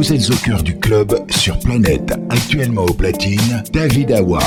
Vous êtes au cœur du club sur Planète, actuellement au platine, David Awa.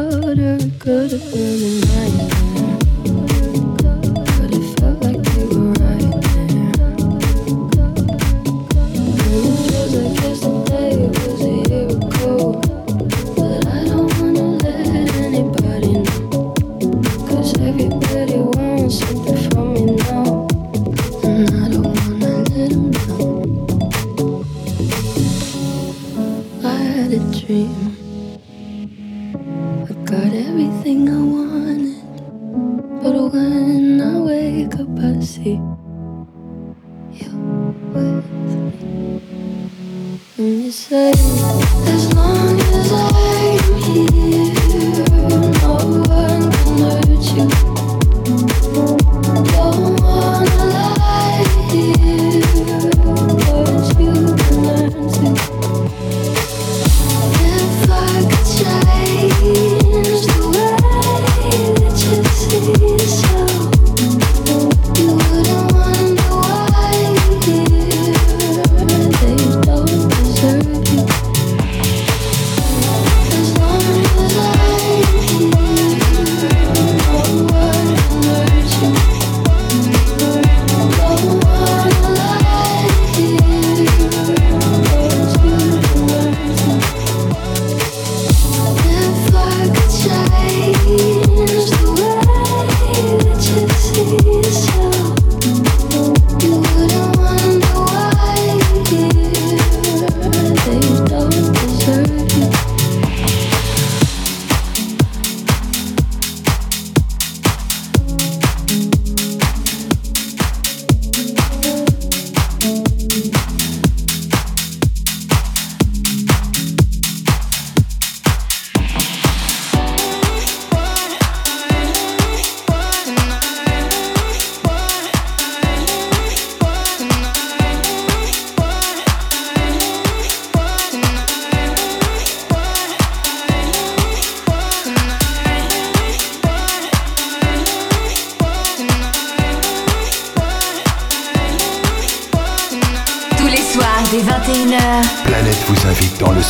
harder could have been mine.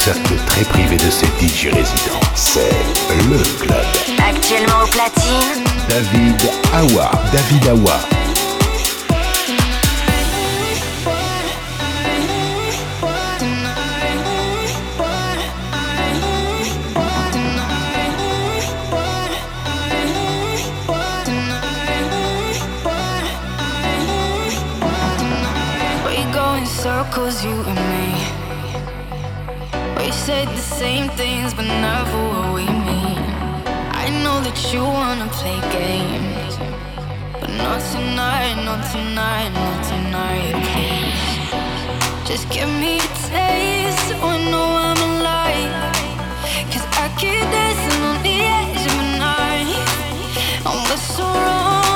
cercle très privé de ses DJ résidents. C'est le club. Actuellement au platine, David Awa. David Awa. circles you Say the same things, but never what we mean. I know that you wanna play games, but not tonight, not tonight, not tonight, please. Just give me a taste so I know I'm alive. Cause I keep dancing on the edge of my night. And what's so wrong?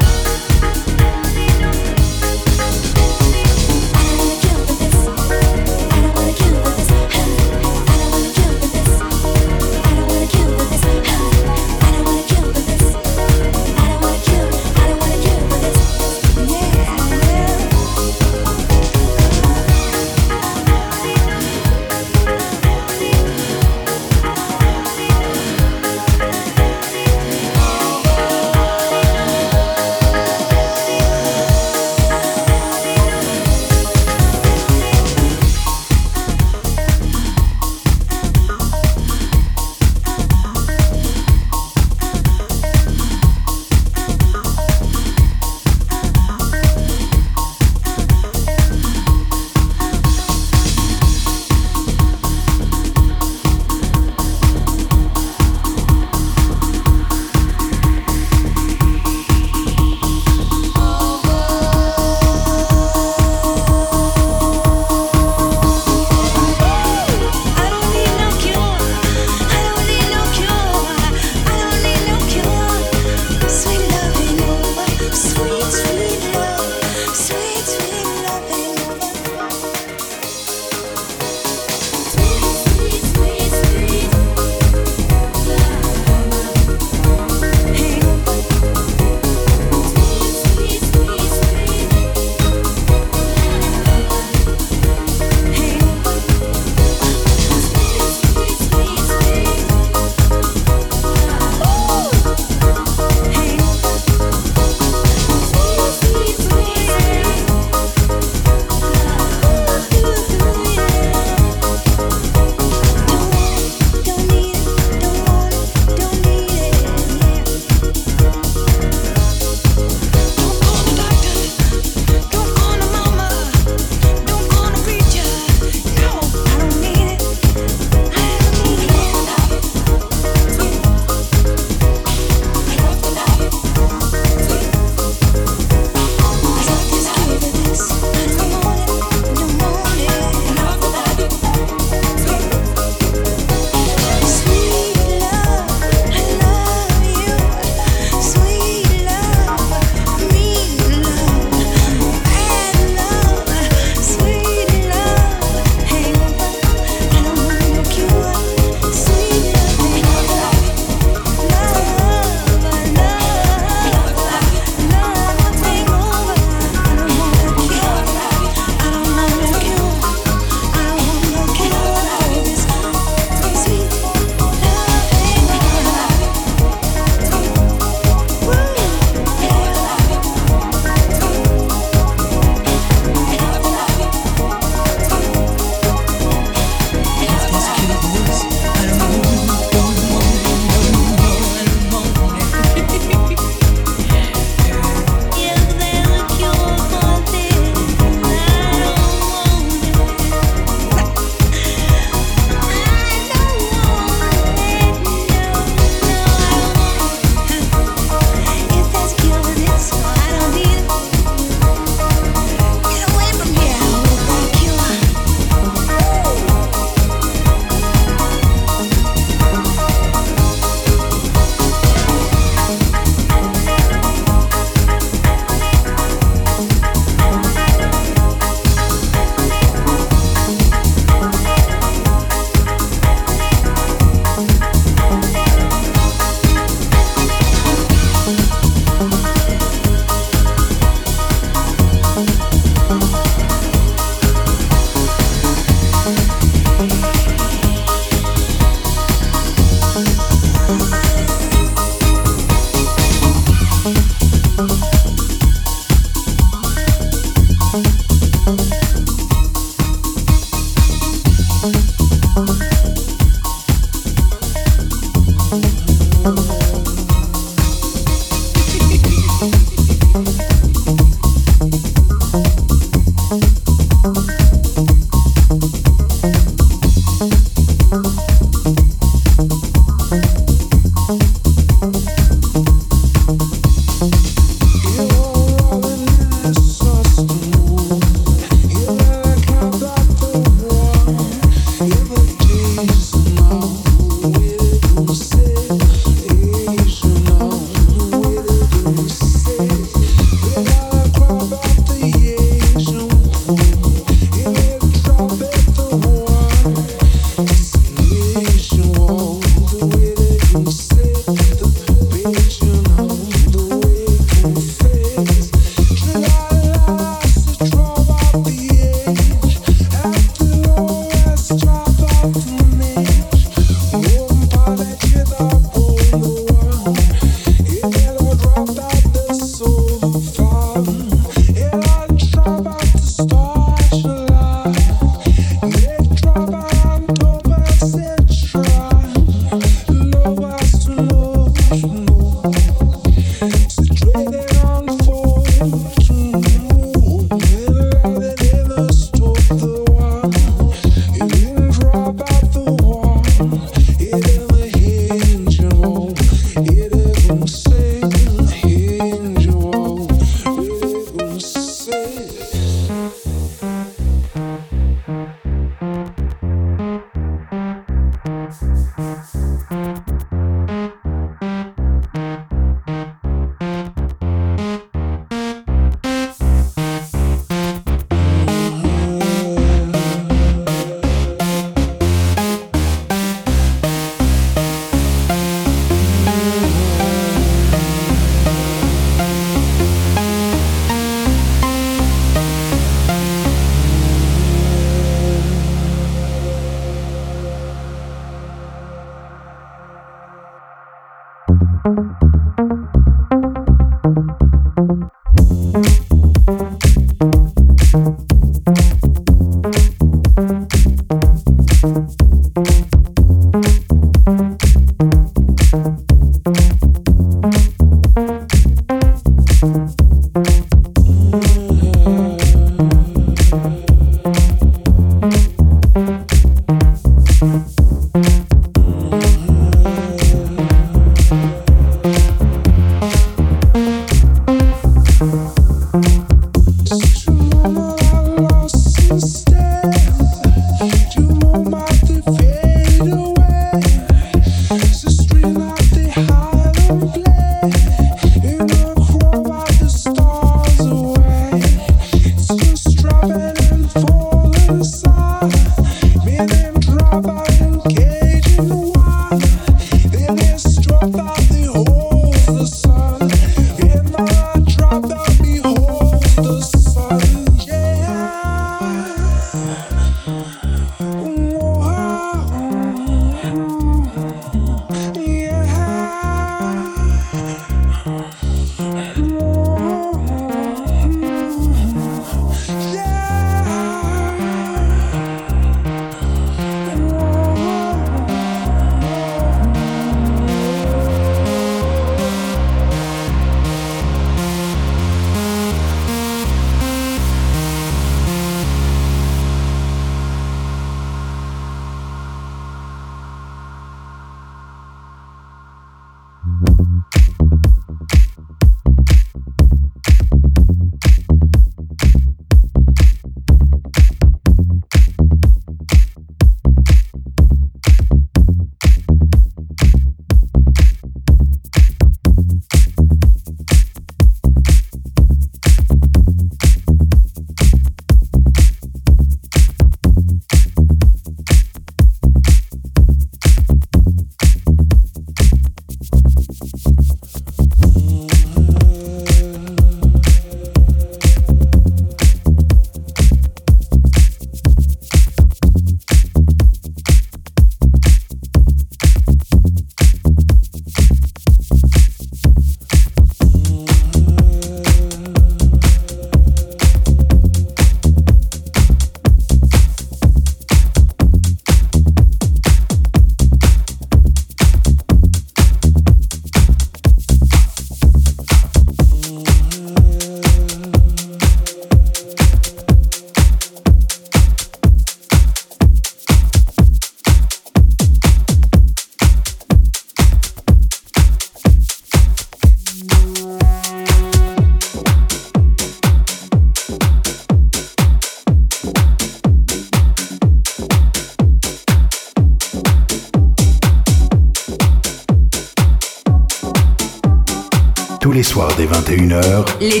Les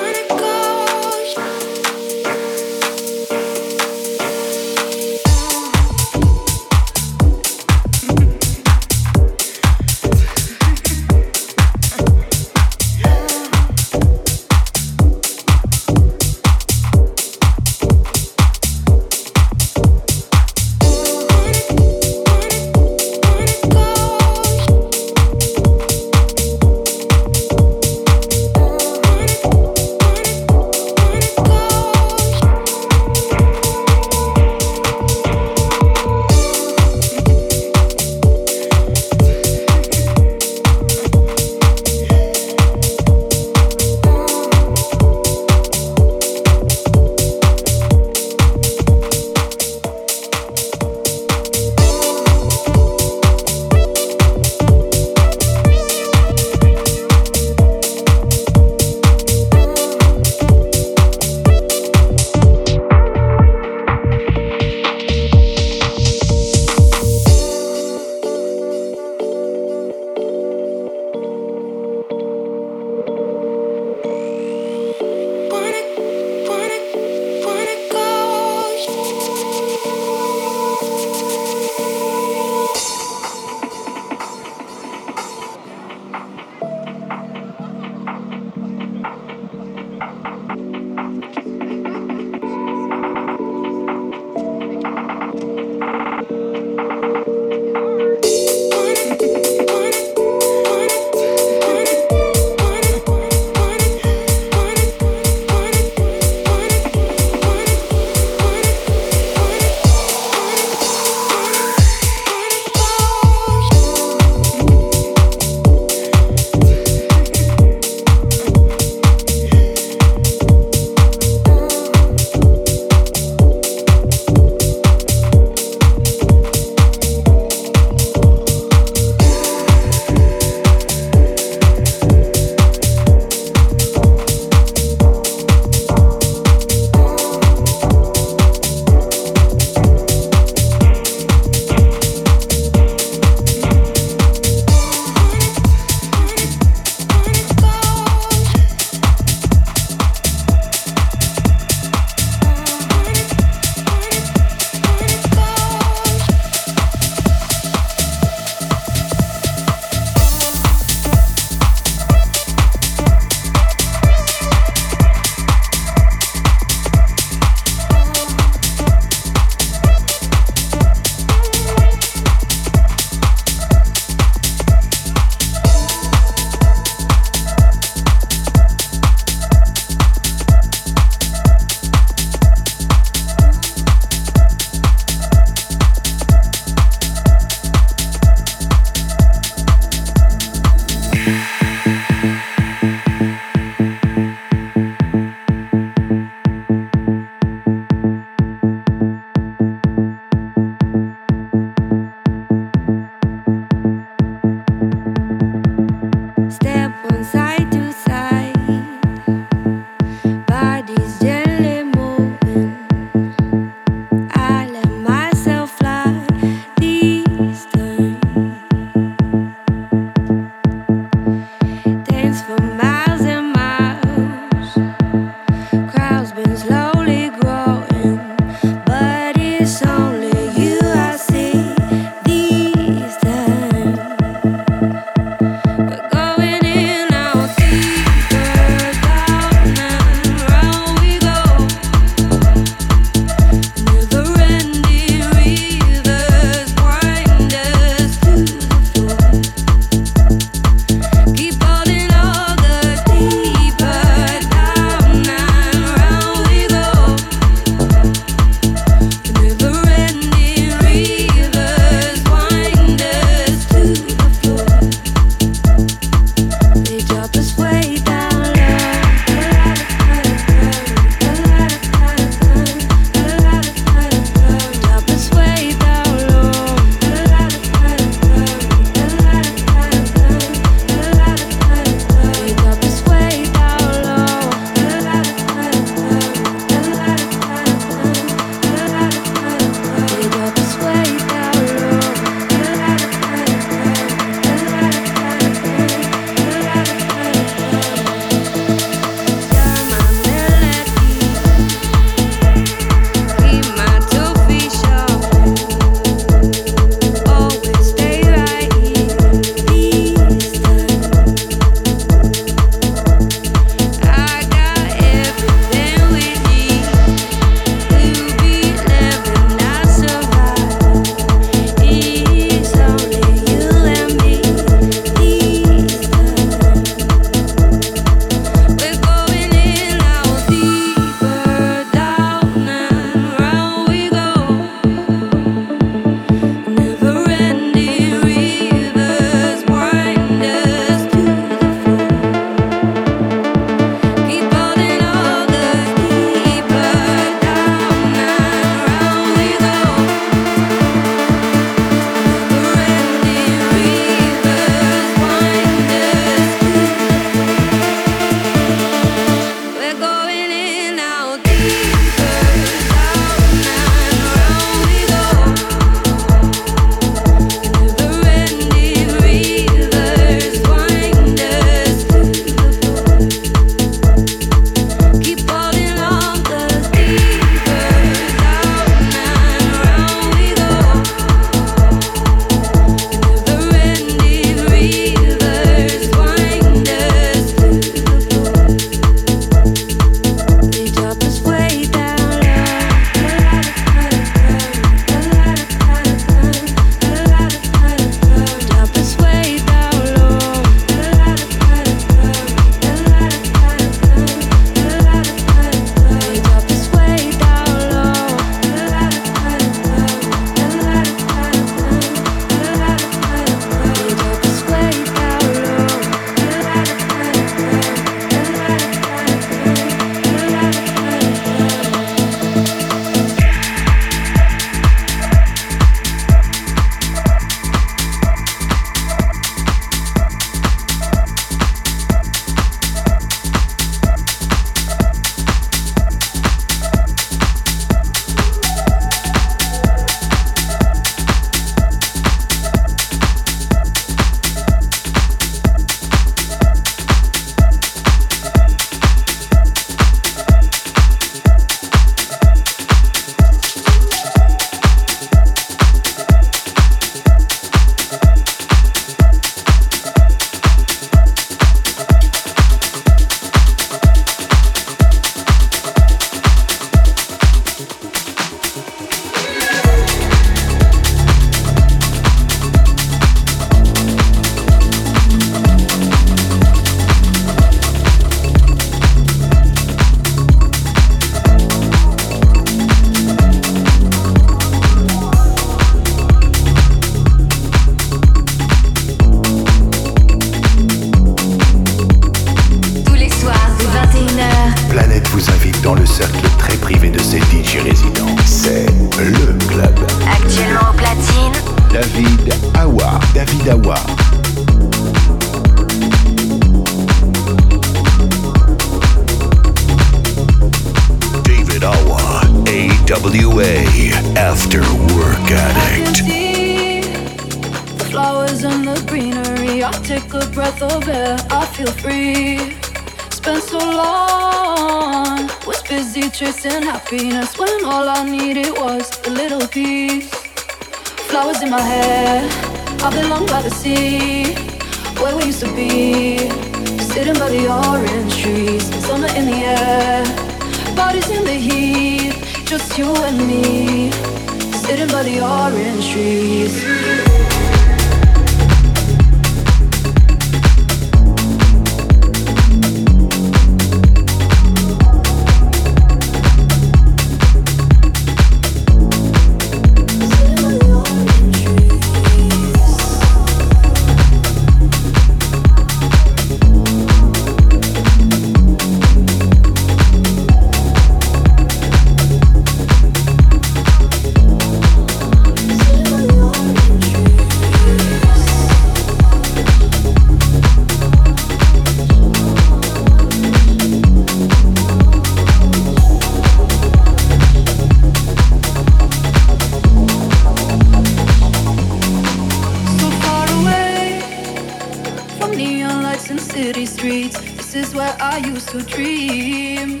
neon lights and city streets. This is where I used to dream.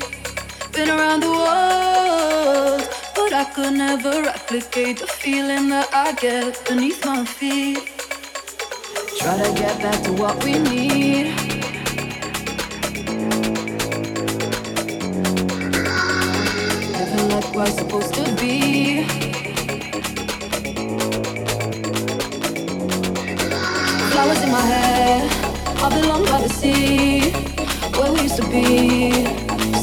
Been around the world, but I could never replicate the feeling that I get beneath my feet. Try to get back to what we need. Living like we're supposed to be. belong by the sea Where we used to be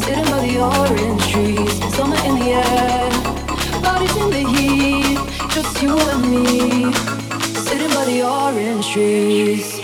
Sitting by the orange trees. Summer in the air Bodies in the heat Just you and me Sitting by the orange trees.